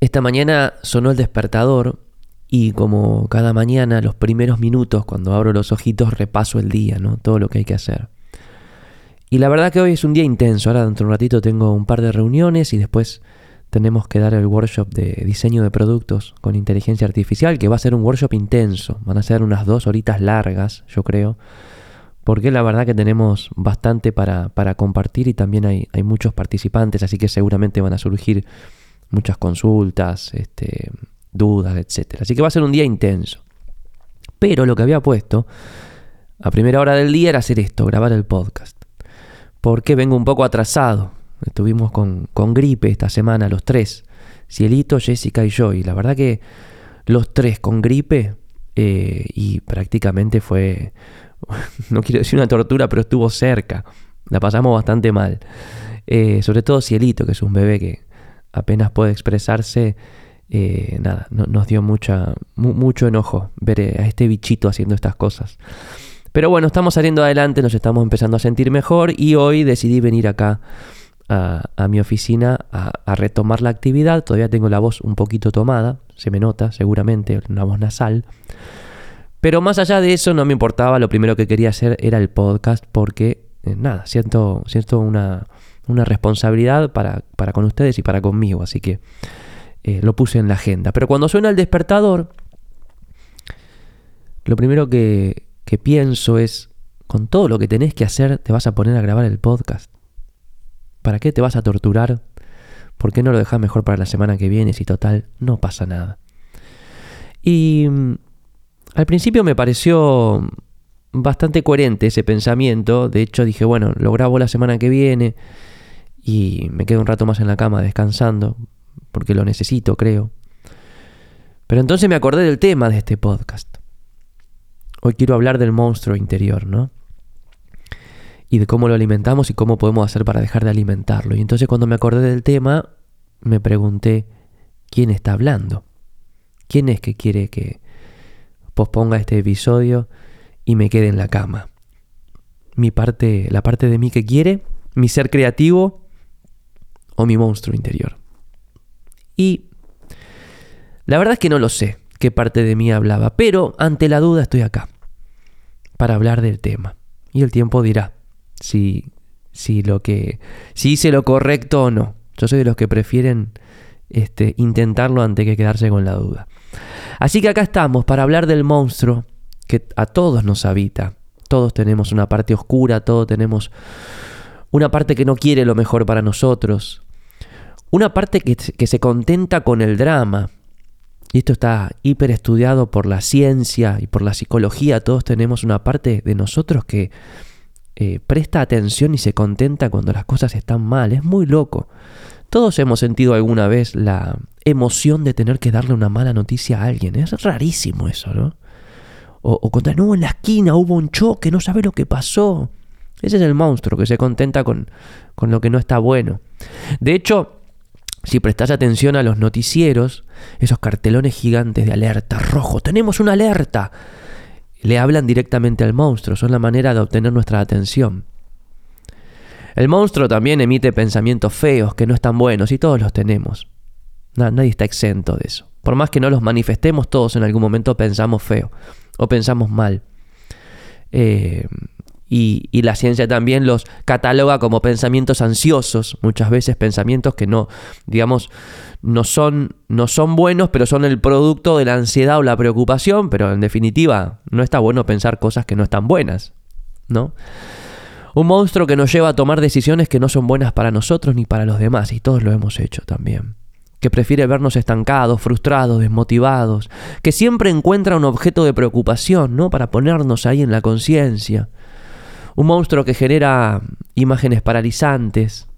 Esta mañana sonó el despertador y como cada mañana, los primeros minutos, cuando abro los ojitos, repaso el día, ¿no? Todo lo que hay que hacer. Y la verdad que hoy es un día intenso. Ahora dentro de un ratito tengo un par de reuniones y después tenemos que dar el workshop de diseño de productos con inteligencia artificial, que va a ser un workshop intenso. Van a ser unas dos horitas largas, yo creo. Porque la verdad que tenemos bastante para, para compartir y también hay, hay muchos participantes, así que seguramente van a surgir muchas consultas, este, dudas, etc. Así que va a ser un día intenso. Pero lo que había puesto a primera hora del día era hacer esto, grabar el podcast. Porque vengo un poco atrasado. Estuvimos con, con gripe esta semana, los tres. Cielito, Jessica y yo. Y la verdad que los tres con gripe eh, y prácticamente fue, no quiero decir una tortura, pero estuvo cerca. La pasamos bastante mal. Eh, sobre todo Cielito, que es un bebé que apenas puede expresarse, eh, nada, nos dio mucha, mucho enojo ver eh, a este bichito haciendo estas cosas. Pero bueno, estamos saliendo adelante, nos estamos empezando a sentir mejor y hoy decidí venir acá a, mi oficina a, retomar la actividad. Todavía tengo la voz un poquito tomada, se me nota seguramente, una voz nasal. Pero más allá de eso no me importaba, lo primero que quería hacer era el podcast porque, eh, nada, siento, siento una, una responsabilidad para, para, con ustedes y para conmigo, así que eh, lo puse en la agenda. Pero cuando suena el despertador, lo primero que, que pienso es, con todo lo que tenés que hacer, te vas a poner a grabar el podcast. ¿Para qué te vas a torturar? ¿Por qué no lo dejas mejor para la semana que viene si total no pasa nada? Y mm, al principio me pareció bastante coherente ese pensamiento. De hecho dije, bueno, lo grabo la semana que viene y me quedo un rato más en la cama descansando, porque lo necesito, creo. Pero entonces me acordé del tema de este podcast. Hoy quiero hablar del monstruo interior, ¿no? Y de cómo lo alimentamos y cómo podemos hacer para dejar de alimentarlo. Y entonces cuando me acordé del tema, me pregunté, ¿quién está hablando? ¿Quién es que quiere que posponga este episodio y me quede en la cama? Mi parte, la parte de mí que quiere, mi ser creativo o mi monstruo interior. Y la verdad es que no lo sé qué parte de mí hablaba, pero ante la duda estoy acá para hablar del tema. Y el tiempo dirá si, si lo que si hice lo correcto o no. Yo soy de los que prefieren este, intentarlo antes que quedarse con la duda. Así que acá estamos para hablar del monstruo que a todos nos habita. Todos tenemos una parte oscura, todos tenemos una parte que no quiere lo mejor para nosotros, una parte que, se contenta con el drama, y esto está hiper estudiado por la ciencia y por la psicología, todos tenemos una parte de nosotros que eh, presta atención y se contenta cuando las cosas están mal, es muy loco. Todos hemos sentido alguna vez la emoción de tener que darle una mala noticia a alguien, es rarísimo eso, ¿no? O, o contar, no, en la esquina hubo un choque, no sabe lo que pasó. Ese es el monstruo que se contenta con, con lo que no está bueno. De hecho, si prestas atención a los noticieros, esos cartelones gigantes de alerta rojo, tenemos una alerta, le hablan directamente al monstruo, son la manera de obtener nuestra atención. El monstruo también emite pensamientos feos que no están buenos y todos los tenemos. nadie está exento de eso. Por más que no los manifestemos, todos en algún momento pensamos feo o pensamos mal. Eh, y, la ciencia también los cataloga como pensamientos ansiosos, muchas veces pensamientos que no, digamos, no son, no son buenos, pero son el producto de la ansiedad o la preocupación, pero en definitiva no está bueno pensar cosas que no están buenas, ¿no? Un monstruo que nos lleva a tomar decisiones que no son buenas para nosotros ni para los demás, y todos lo hemos hecho también. Que prefiere vernos estancados, frustrados, desmotivados, que siempre encuentra un objeto de preocupación, ¿no? Para ponernos ahí en la conciencia un monstruo que genera imágenes paralizantes,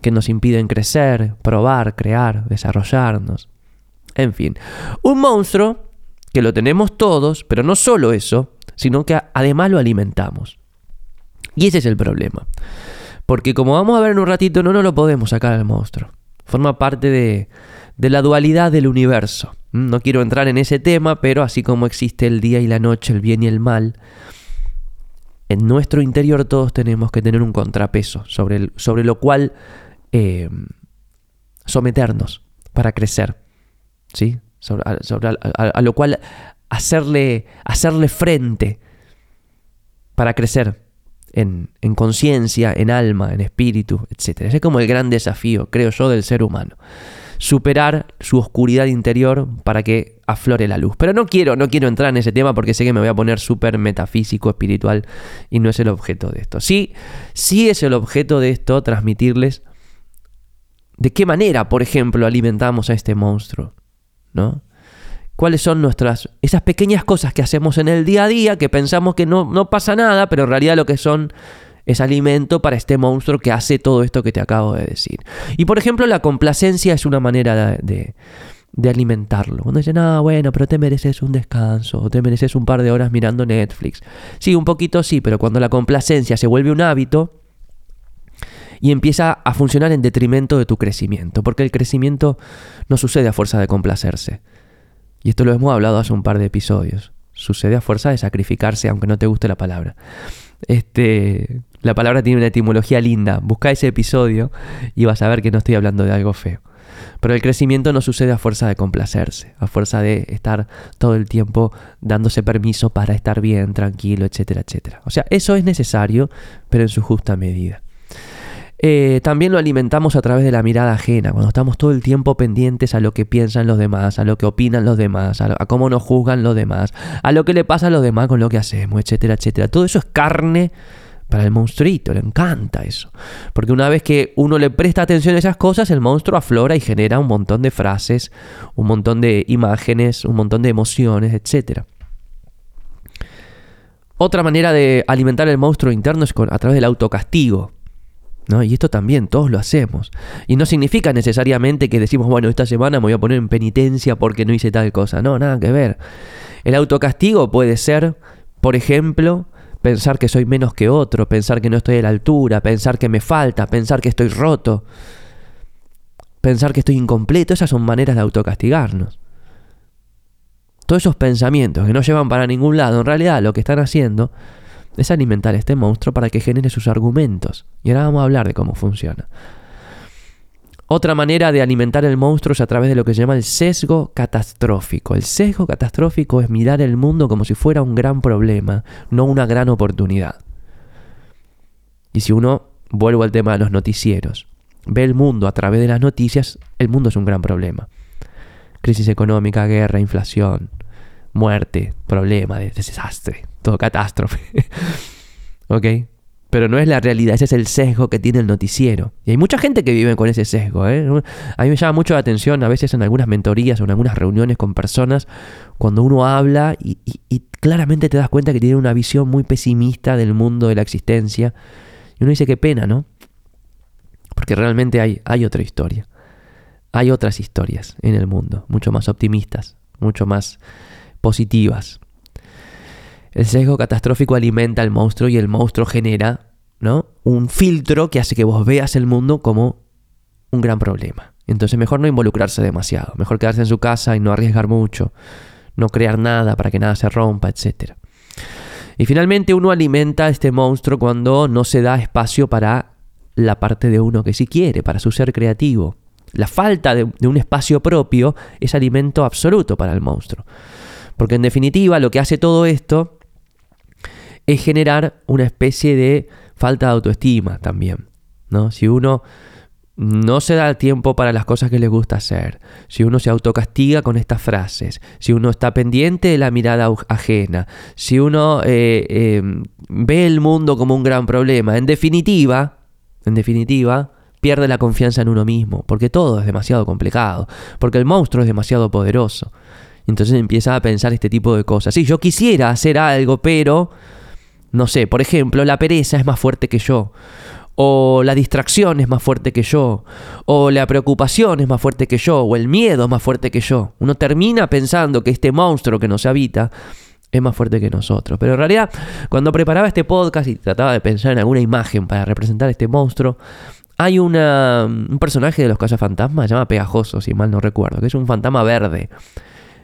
que nos impiden crecer, probar, crear, desarrollarnos. En fin, un monstruo que lo tenemos todos, pero no solo eso, sino que además lo alimentamos. Y ese es el problema. Porque como vamos a ver en un ratito, no nos lo podemos sacar al monstruo. Forma parte de, de la dualidad del universo. Mm, no quiero entrar en ese tema, pero así como existe el día y la noche, el bien y el mal, en nuestro interior todos tenemos que tener un contrapeso sobre, sobre lo cual eh, someternos para crecer, ¿sí? a, lo cual hacerle, hacerle frente para crecer en, en conciencia, en alma, en espíritu, etc. Ese es como el gran desafío, creo yo, del ser humano superar su oscuridad interior para que aflore la luz. Pero no quiero, no quiero entrar en ese tema porque sé que me voy a poner súper metafísico, espiritual y no es el objeto de esto. Sí, sí es el objeto de esto transmitirles de qué manera, por ejemplo, alimentamos a este monstruo, ¿no? ¿Cuáles son nuestras, esas pequeñas cosas que hacemos en el día a día que pensamos que no, no pasa nada, pero en realidad lo que son es alimento para este monstruo que hace todo esto que te acabo de decir. Y por ejemplo, la complacencia es una manera de, alimentarlo. Cuando dicen, ah, bueno, pero te mereces un descanso, o te mereces un par de horas mirando Netflix. Sí, un poquito sí, pero cuando la complacencia se vuelve un hábito y empieza a funcionar en detrimento de tu crecimiento, porque el crecimiento no sucede a fuerza de complacerse. Y esto lo hemos hablado hace un par de episodios. Sucede a fuerza de sacrificarse, aunque no te guste la palabra. Este, la palabra tiene una etimología linda. Busca ese episodio y vas a ver que no estoy hablando de algo feo. Pero el crecimiento no sucede a fuerza de complacerse, a fuerza de estar todo el tiempo dándose permiso para estar bien, tranquilo, etcétera, etcétera. O sea, eso es necesario, pero en su justa medida. Eh, también lo alimentamos a través de la mirada ajena, cuando estamos todo el tiempo pendientes a lo que piensan los demás, a lo que opinan los demás, a, cómo nos juzgan los demás, a lo que le pasa a los demás con lo que hacemos, etcétera, etcétera. Todo eso es carne para el monstruito, le encanta eso. Porque una vez que uno le presta atención a esas cosas, el monstruo aflora y genera un montón de frases, un montón de imágenes, un montón de emociones, etcétera. Otra manera de alimentar el monstruo interno es a través del autocastigo. Y esto también todos lo hacemos. Y no significa necesariamente que decimos, bueno, esta semana me voy a poner en penitencia porque no hice tal cosa. No, nada que ver. El autocastigo puede ser, por ejemplo, pensar que soy menos que otro, pensar que no estoy a la altura, pensar que me falta, pensar que estoy roto, pensar que estoy incompleto. Esas son maneras de autocastigarnos. Todos esos pensamientos que no llevan para ningún lado, en realidad lo que están haciendo es alimentar a este monstruo para que genere sus argumentos. Y ahora vamos a hablar de cómo funciona. Otra manera de alimentar el monstruo es a través de lo que se llama el sesgo catastrófico. El sesgo catastrófico es mirar el mundo como si fuera un gran problema, no una gran oportunidad. Y si uno, vuelvo al tema de los noticieros, ve el mundo a través de las noticias, el mundo es un gran problema. Crisis económica, guerra, inflación, muerte, problema, desastre todo catástrofe. ¿Ok? Pero no es la realidad, ese es el sesgo que tiene el noticiero. Y hay mucha gente que vive con ese sesgo. ¿eh? A mí me llama mucho la atención a veces en algunas mentorías o en algunas reuniones con personas, cuando uno habla y, claramente te das cuenta que tiene una visión muy pesimista del mundo, de la existencia. Y uno dice, qué pena, ¿no? Porque realmente hay, hay otra historia. Hay otras historias en el mundo, mucho más optimistas, mucho más positivas. El sesgo catastrófico alimenta al monstruo y el monstruo genera ¿no? un filtro que hace que vos veas el mundo como un gran problema. Entonces mejor no involucrarse demasiado, mejor quedarse en su casa y no arriesgar mucho, no crear nada para que nada se rompa, etc. Y finalmente uno alimenta a este monstruo cuando no se da espacio para la parte de uno que sí quiere, para su ser creativo. La falta de, de un espacio propio es alimento absoluto para el monstruo. Porque en definitiva lo que hace todo esto es generar una especie de falta de autoestima también. ¿no? Si uno no se da tiempo para las cosas que le gusta hacer, si uno se autocastiga con estas frases, si uno está pendiente de la mirada ajena, si uno eh, em, ve el mundo como un gran problema, en definitiva, en definitiva, pierde la confianza en uno mismo, porque todo es demasiado complicado, porque el monstruo es demasiado poderoso. Entonces empieza a pensar este tipo de cosas. Sí, yo quisiera hacer algo, pero no sé, por ejemplo, la pereza es más fuerte que yo. O la distracción es más fuerte que yo. O la preocupación es más fuerte que yo. O el miedo es más fuerte que yo. Uno termina pensando que este monstruo que nos habita es más fuerte que nosotros. Pero en realidad, cuando preparaba este podcast y trataba de pensar en alguna imagen para representar este monstruo, hay una, un personaje de los cazafantasmas, se llama Pegajoso, si mal no recuerdo, que es un fantasma verde,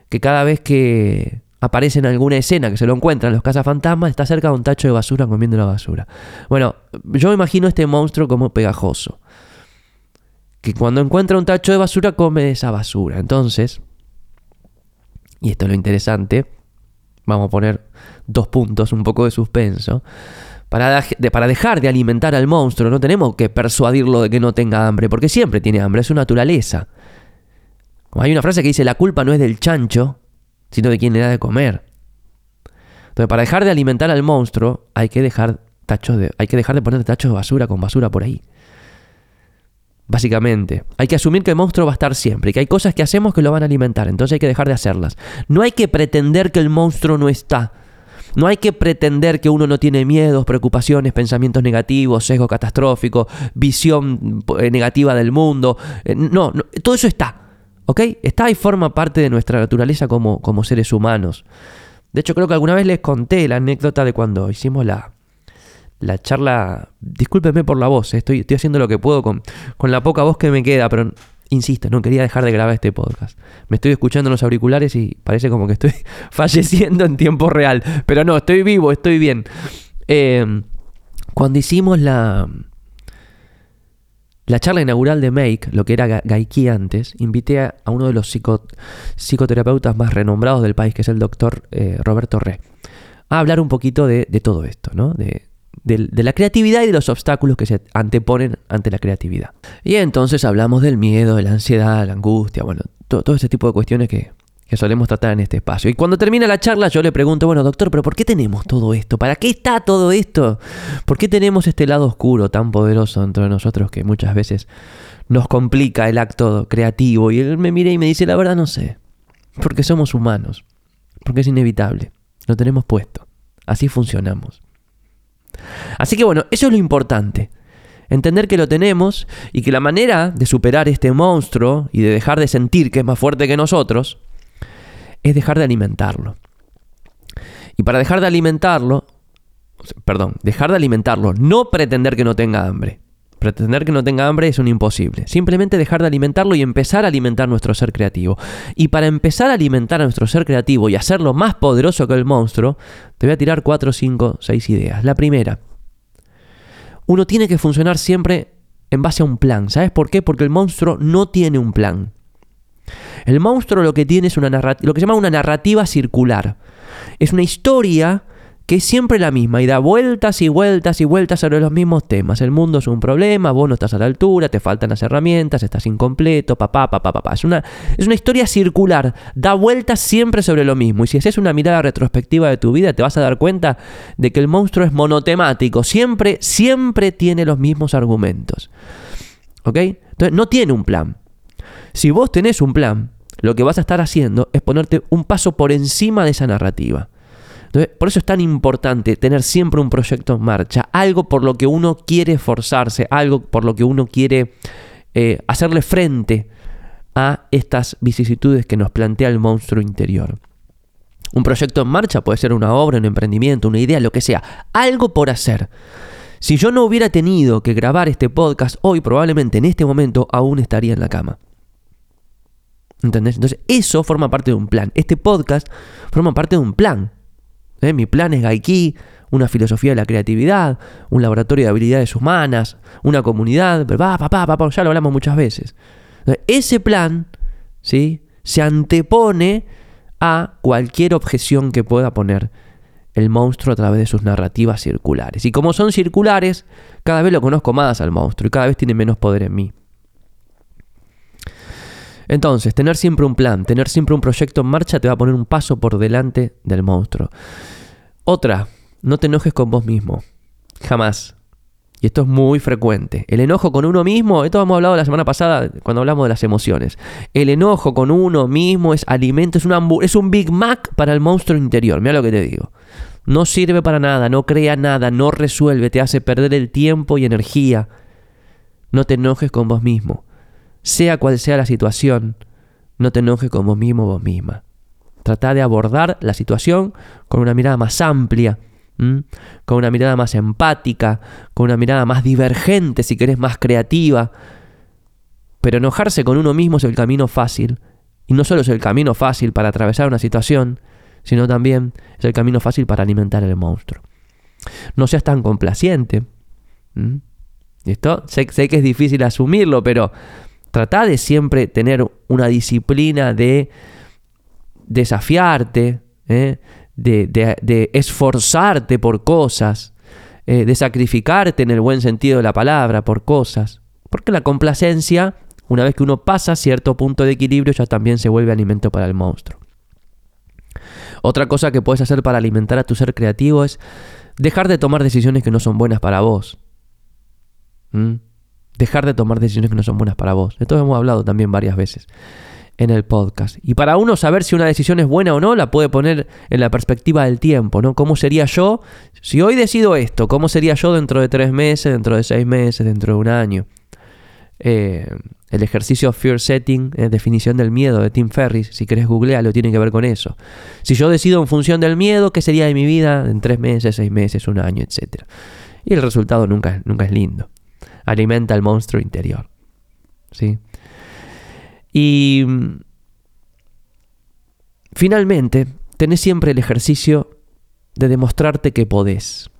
que cada vez que aparece en alguna escena que se lo encuentran los cazafantasmas, está cerca de un tacho de basura comiendo la basura. Bueno, yo imagino este monstruo como pegajoso. Que cuando encuentra un tacho de basura come esa basura. Entonces, y esto es lo interesante, vamos a poner dos puntos, un poco de suspenso. Para, para, dejar de alimentar al monstruo no tenemos que persuadirlo de que no tenga hambre, porque siempre tiene hambre, es su naturaleza. Hay una frase que dice, la culpa no es del chancho, sino de quien le da de comer. Entonces, para dejar de alimentar al monstruo, hay que dejar, tachos de, hay que dejar de poner tachos de basura con basura por ahí. Básicamente, hay que asumir que el monstruo va a estar siempre y que hay cosas que hacemos que lo van a alimentar, entonces hay que dejar de hacerlas. No hay que pretender que el monstruo no está. No hay que pretender que uno no tiene miedos, preocupaciones, pensamientos negativos, sesgo catastrófico, visión eh, negativa del mundo. Eh, no, no todo eso está. ¿Ok? Está y forma parte de nuestra naturaleza como, como seres humanos. De hecho, creo que alguna vez les conté la anécdota de cuando hicimos la, la charla. Discúlpenme por la voz, eh, estoy, estoy haciendo lo que puedo con, con la poca voz que me queda, pero insisto, no quería dejar de grabar este podcast. Me estoy escuchando en los auriculares y parece como que estoy falleciendo en tiempo real. Pero no, estoy vivo, estoy bien. Eh, cuando hicimos la, la charla inaugural de Make, lo que era Gaiki antes, invité a, uno de los psicoterapeutas más renombrados del país, que es el doctor eh, Roberto Re, a hablar un poquito de, todo esto, ¿no? De, la creatividad y de los obstáculos que se anteponen ante la creatividad. Y entonces hablamos del miedo, de la ansiedad, la angustia, bueno, todo ese tipo de cuestiones que, que solemos tratar en este espacio. Y cuando termina la charla yo le pregunto, bueno, doctor, pero ¿por qué tenemos todo esto? ¿Para qué está todo esto? ¿Por qué tenemos este lado oscuro tan poderoso dentro de nosotros que muchas veces nos complica el acto creativo? Y él me mira y me dice, la verdad no sé. Porque somos humanos. Porque es inevitable. Lo tenemos puesto. Así funcionamos. Así que bueno, eso es lo importante. Entender que lo tenemos y que la manera de superar este monstruo y de dejar de sentir que es más fuerte que nosotros es dejar de alimentarlo. Y para dejar de alimentarlo, perdón, dejar de alimentarlo, no pretender que no tenga hambre. Pretender que no tenga hambre es un imposible. Simplemente dejar de alimentarlo y empezar a alimentar nuestro ser creativo. Y para empezar a alimentar a nuestro ser creativo y hacerlo más poderoso que el monstruo, te voy a tirar 4, 5, 6 ideas. La primera, uno tiene que funcionar siempre en base a un plan. ¿Sabes por qué? Porque el monstruo no tiene un plan. El monstruo lo que tiene es una lo que se llama una narrativa circular. Es una historia que es siempre la misma y da vueltas y vueltas y vueltas sobre los mismos temas. El mundo es un problema, vos no estás a la altura, te faltan las herramientas, estás incompleto, papá, papá, papá. Es una, es una historia circular, da vueltas siempre sobre lo mismo. Y si haces una mirada retrospectiva de tu vida, te vas a dar cuenta de que el monstruo es monotemático, siempre, siempre tiene los mismos argumentos. ¿Ok? Entonces no tiene un plan. Si vos tenés un plan, lo que vas a estar haciendo es ponerte un paso por encima de esa narrativa. Entonces, por eso es tan importante tener siempre un proyecto en marcha, algo por lo que uno quiere esforzarse, algo por lo que uno quiere eh, hacerle frente a estas vicisitudes que nos plantea el monstruo interior. Un proyecto en marcha puede ser una obra, un emprendimiento, una idea, lo que sea, algo por hacer. Si yo no hubiera tenido que grabar este podcast hoy, probablemente en este momento aún estaría en la cama. ¿Entendés? Entonces, eso forma parte de un plan. Este podcast forma parte de un plan. ¿eh? Mi plan es Gaiki, una filosofía de la creatividad, un laboratorio de habilidades humanas, una comunidad, papá, papá, papá, ya lo hablamos muchas veces. ese plan, ¿sí? Se antepone a cualquier objeción que pueda poner el monstruo a través de sus narrativas circulares. Y como son circulares, cada vez lo conozco más al monstruo y cada vez tiene menos poder en mí. Entonces, tener siempre un plan, tener siempre un proyecto en marcha te va a poner un paso por delante del monstruo. Otra, no te enojes con vos mismo. Jamás. Y esto es muy frecuente. El enojo con uno mismo, esto hemos hablado la semana pasada cuando hablamos de las emociones. El enojo con uno mismo es alimento, es un, es un Big Mac para el monstruo interior. Mira lo que te digo. No sirve para nada, no crea nada, no resuelve, te hace perder el tiempo y energía. No te enojes con vos mismo. Sea cual sea la situación, no te enojes con vos mismo o vos misma. Trata de abordar la situación con una mirada más amplia, con una mirada más empática, con una mirada más divergente, si querés, más creativa. Pero enojarse con uno mismo es el camino fácil. Y no solo es el camino fácil para atravesar una situación, sino también es el camino fácil para alimentar el monstruo. No seas tan complaciente. Esto sé, sé que es difícil asumirlo, pero Trata de siempre tener una disciplina de desafiarte, ¿eh? de, esforzarte por cosas, eh, de sacrificarte en el buen sentido de la palabra por cosas. Porque la complacencia, una vez que uno pasa cierto punto de equilibrio, ya también se vuelve alimento para el monstruo. Otra cosa que puedes hacer para alimentar a tu ser creativo es dejar de tomar decisiones que no son buenas para vos. ¿Mm? Dejar de tomar decisiones que no son buenas para vos. Esto hemos hablado también varias veces en el podcast. Y para uno saber si una decisión es buena o no, la puede poner en la perspectiva del tiempo, ¿no? ¿Cómo sería yo si hoy decido esto? ¿Cómo sería yo dentro de tres meses, dentro de seis meses, dentro de un año? Eh, el ejercicio Fear Setting, definición del miedo de Tim Ferris, si querés googlearlo, tiene que ver con eso. Si yo decido en función del miedo, ¿qué sería de mi vida en tres meses, seis meses, un año, etcétera? Y el resultado nunca, nunca es lindo. Alimenta el monstruo interior. ¿Sí? Y mm, finalmente, tenés siempre el ejercicio de demostrarte que podés.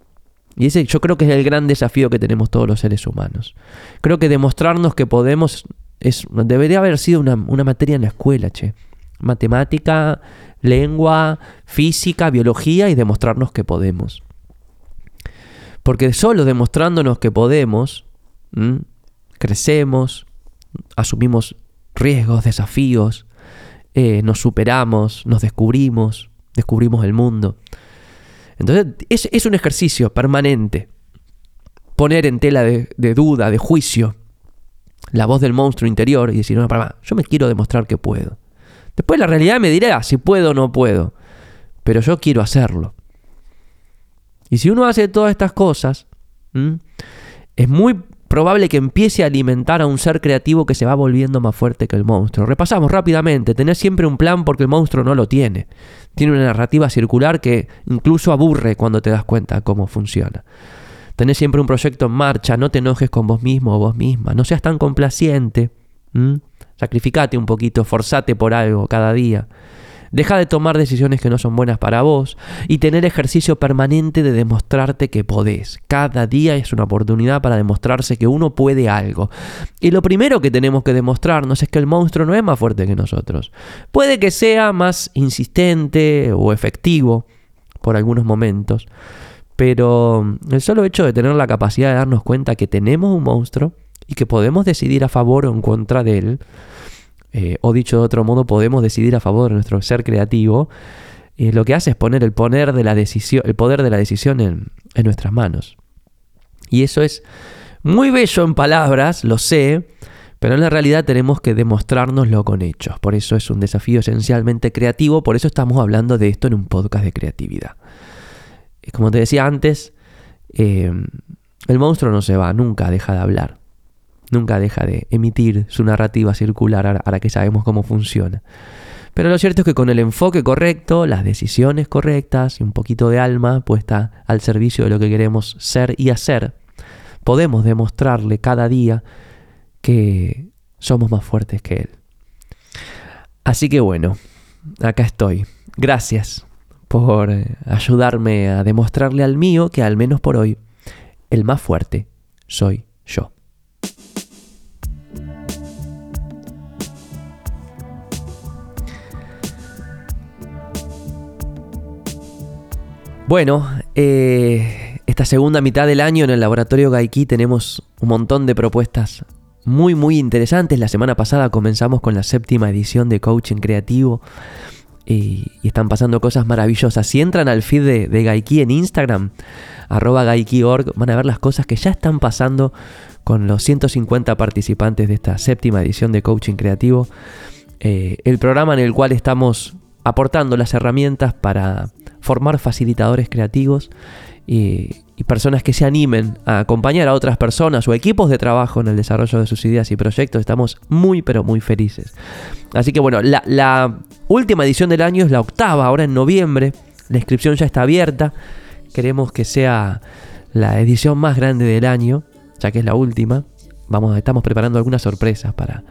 Y ese yo creo que es el gran desafío que tenemos todos los seres humanos. Creo que demostrarnos que podemos es, debería haber sido una, una materia en la escuela, che. Matemática, lengua, física, biología y demostrarnos que podemos. Porque solo demostrándonos que podemos, crecemos, asumimos riesgos, desafíos, eh, nos superamos, nos descubrimos, descubrimos el mundo. Entonces es, un ejercicio permanente poner en tela de, duda, de juicio, la voz del monstruo interior y decir, no, para, yo me quiero demostrar que puedo. Después la realidad me dirá si puedo o no puedo, pero yo quiero hacerlo. Y si uno hace todas estas cosas, es muy probable que empiece a alimentar a un ser creativo que se va volviendo más fuerte que el monstruo. Repasamos rápidamente, tener siempre un plan porque el monstruo no lo tiene. Tiene una narrativa circular que incluso aburre cuando te das cuenta cómo funciona. Tener siempre un proyecto en marcha, no te enojes con vos mismo o vos misma, no seas tan complaciente. Sacrificate un poquito, forzate por algo cada día. Deja de tomar decisiones que no son buenas para vos y tener ejercicio permanente de demostrarte que podés. Cada día es una oportunidad para demostrarse que uno puede algo. Y lo primero que tenemos que demostrarnos es que el monstruo no es más fuerte que nosotros. Puede que sea más insistente o efectivo por algunos momentos, pero el solo hecho de tener la capacidad de darnos cuenta que tenemos un monstruo y que podemos decidir a favor o en contra de él, eh, o dicho de otro modo, podemos decidir a favor de nuestro ser creativo, eh, lo que hace es poner el, de la decisión, el poder de la decisión en, en nuestras manos. Y eso es muy bello en palabras, lo sé, pero en la realidad tenemos que demostrárnoslo con hechos. Por eso es un desafío esencialmente creativo, por eso estamos hablando de esto en un podcast de creatividad. Como te decía antes, eh, el monstruo no se va, nunca deja de hablar nunca deja de emitir su narrativa circular ahora que sabemos cómo funciona. Pero lo cierto es que con el enfoque correcto, las decisiones correctas y un poquito de alma puesta al servicio de lo que queremos ser y hacer, podemos demostrarle cada día que somos más fuertes que él. Así que bueno, acá estoy. Gracias por eh, ayudarme a demostrarle al mío que al menos por hoy el más fuerte soy Bueno, eh, esta segunda mitad del año en el laboratorio Gaiki tenemos un montón de propuestas muy muy interesantes. La semana pasada comenzamos con la séptima edición de Coaching Creativo y, están pasando cosas maravillosas. Si entran al feed de, de Gaiki en Instagram, arroba Gaiki.org, van a ver las cosas que ya están pasando con los 150 participantes de esta séptima edición de Coaching Creativo. Eh, el programa en el cual estamos aportando las herramientas para formar facilitadores creativos y, personas que se animen a acompañar a otras personas o equipos de trabajo en el desarrollo de sus ideas y proyectos. Estamos muy pero muy felices. Así que bueno, la, la última edición del año es la octava, ahora en noviembre. La inscripción ya está abierta. Queremos que sea la edición más grande del año, ya que es la última. Vamos, estamos preparando algunas sorpresas para,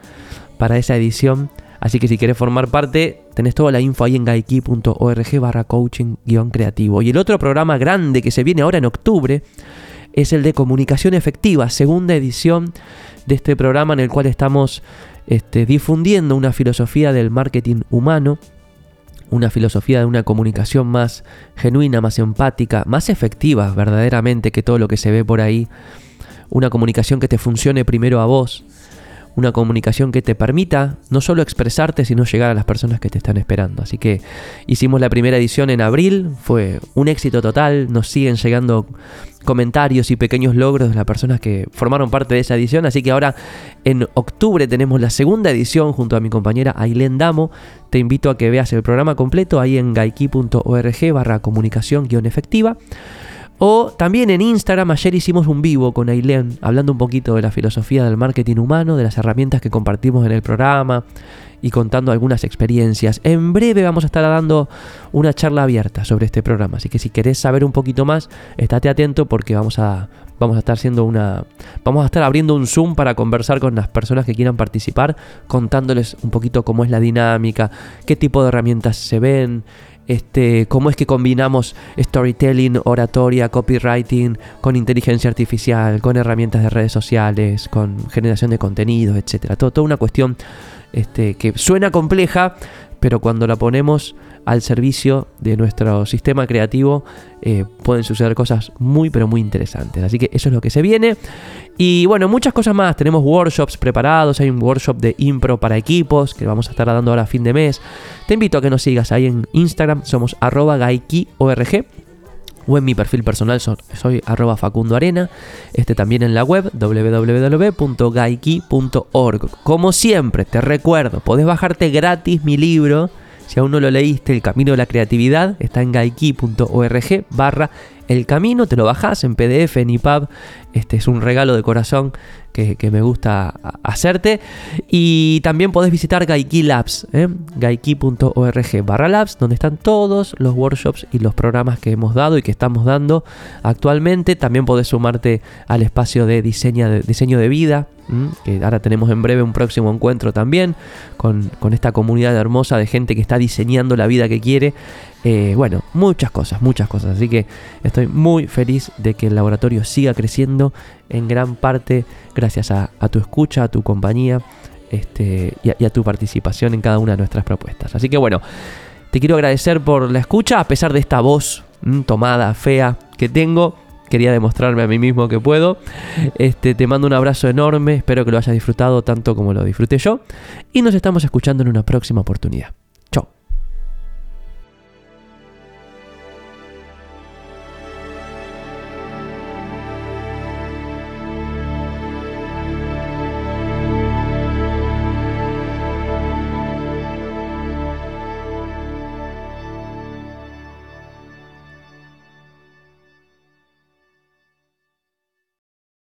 para esa edición. Así que si quieres formar parte, tenés toda la info ahí en gaiki.org barra coaching creativo. Y el otro programa grande que se viene ahora en octubre es el de comunicación efectiva, segunda edición de este programa en el cual estamos este, difundiendo una filosofía del marketing humano una filosofía de una comunicación más genuina, más empática, más efectiva verdaderamente que todo lo que se ve por ahí. Una comunicación que te funcione primero a vos, una comunicación que te permita no solo expresarte, sino llegar a las personas que te están esperando. Así que hicimos la primera edición en abril, fue un éxito total, nos siguen llegando comentarios y pequeños logros de las personas que formaron parte de esa edición. Así que ahora en octubre tenemos la segunda edición junto a mi compañera Ailén Damo. Te invito a que veas el programa completo ahí en gaiki.org barra comunicación guion efectiva. O también en Instagram, ayer hicimos un vivo con Ailén, hablando un poquito de la filosofía del marketing humano, de las herramientas que compartimos en el programa y contando algunas experiencias. En breve vamos a estar dando una charla abierta sobre este programa, así que si querés saber un poquito más, estate atento porque vamos a, vamos a estar haciendo una vamos a estar abriendo un Zoom para conversar con las personas que quieran participar, contándoles un poquito cómo es la dinámica, qué tipo de herramientas se ven, este, cómo es que combinamos storytelling, oratoria, copywriting con inteligencia artificial, con herramientas de redes sociales, con generación de contenidos, etcétera. Todo, toda una cuestión este, que suena compleja, pero cuando la ponemos al servicio de nuestro sistema creativo eh, pueden suceder cosas muy pero muy interesantes. Así que eso es lo que se viene. Y bueno, muchas cosas más. Tenemos workshops preparados. Hay un workshop de impro para equipos que vamos a estar dando ahora a fin de mes. Te invito a que nos sigas ahí en Instagram. Somos arroba gaikiorg o en mi perfil personal soy, arroba Facundo Arena, este también en la web www.gaiki.org. Como siempre, te recuerdo, podés bajarte gratis mi libro si aún no lo leíste, El Camino de la Creatividad está en gaiki.org barra El Camino, te lo bajás en PDF, en EPUB, este es un regalo de corazón que, me gusta hacerte. Y también podés visitar Gaiki Labs, ¿eh? gaiki.org barra labs, donde están todos los workshops y los programas que hemos dado y que estamos dando actualmente. También podés sumarte al espacio de diseño de, diseño de vida, que ahora tenemos en breve un próximo encuentro también con, esta comunidad hermosa de gente que está diseñando la vida que quiere. Eh, bueno, muchas cosas, muchas cosas. Así que estoy muy feliz de que el laboratorio siga creciendo en gran parte gracias a, tu escucha, a tu compañía este, y, a, tu participación en cada una de nuestras propuestas. Así que bueno, te quiero agradecer por la escucha, a pesar de esta voz tomada, fea que tengo quería demostrarme a mí mismo que puedo. Este, te mando un abrazo enorme, espero que lo hayas disfrutado tanto como lo disfruté yo y nos estamos escuchando en una próxima oportunidad.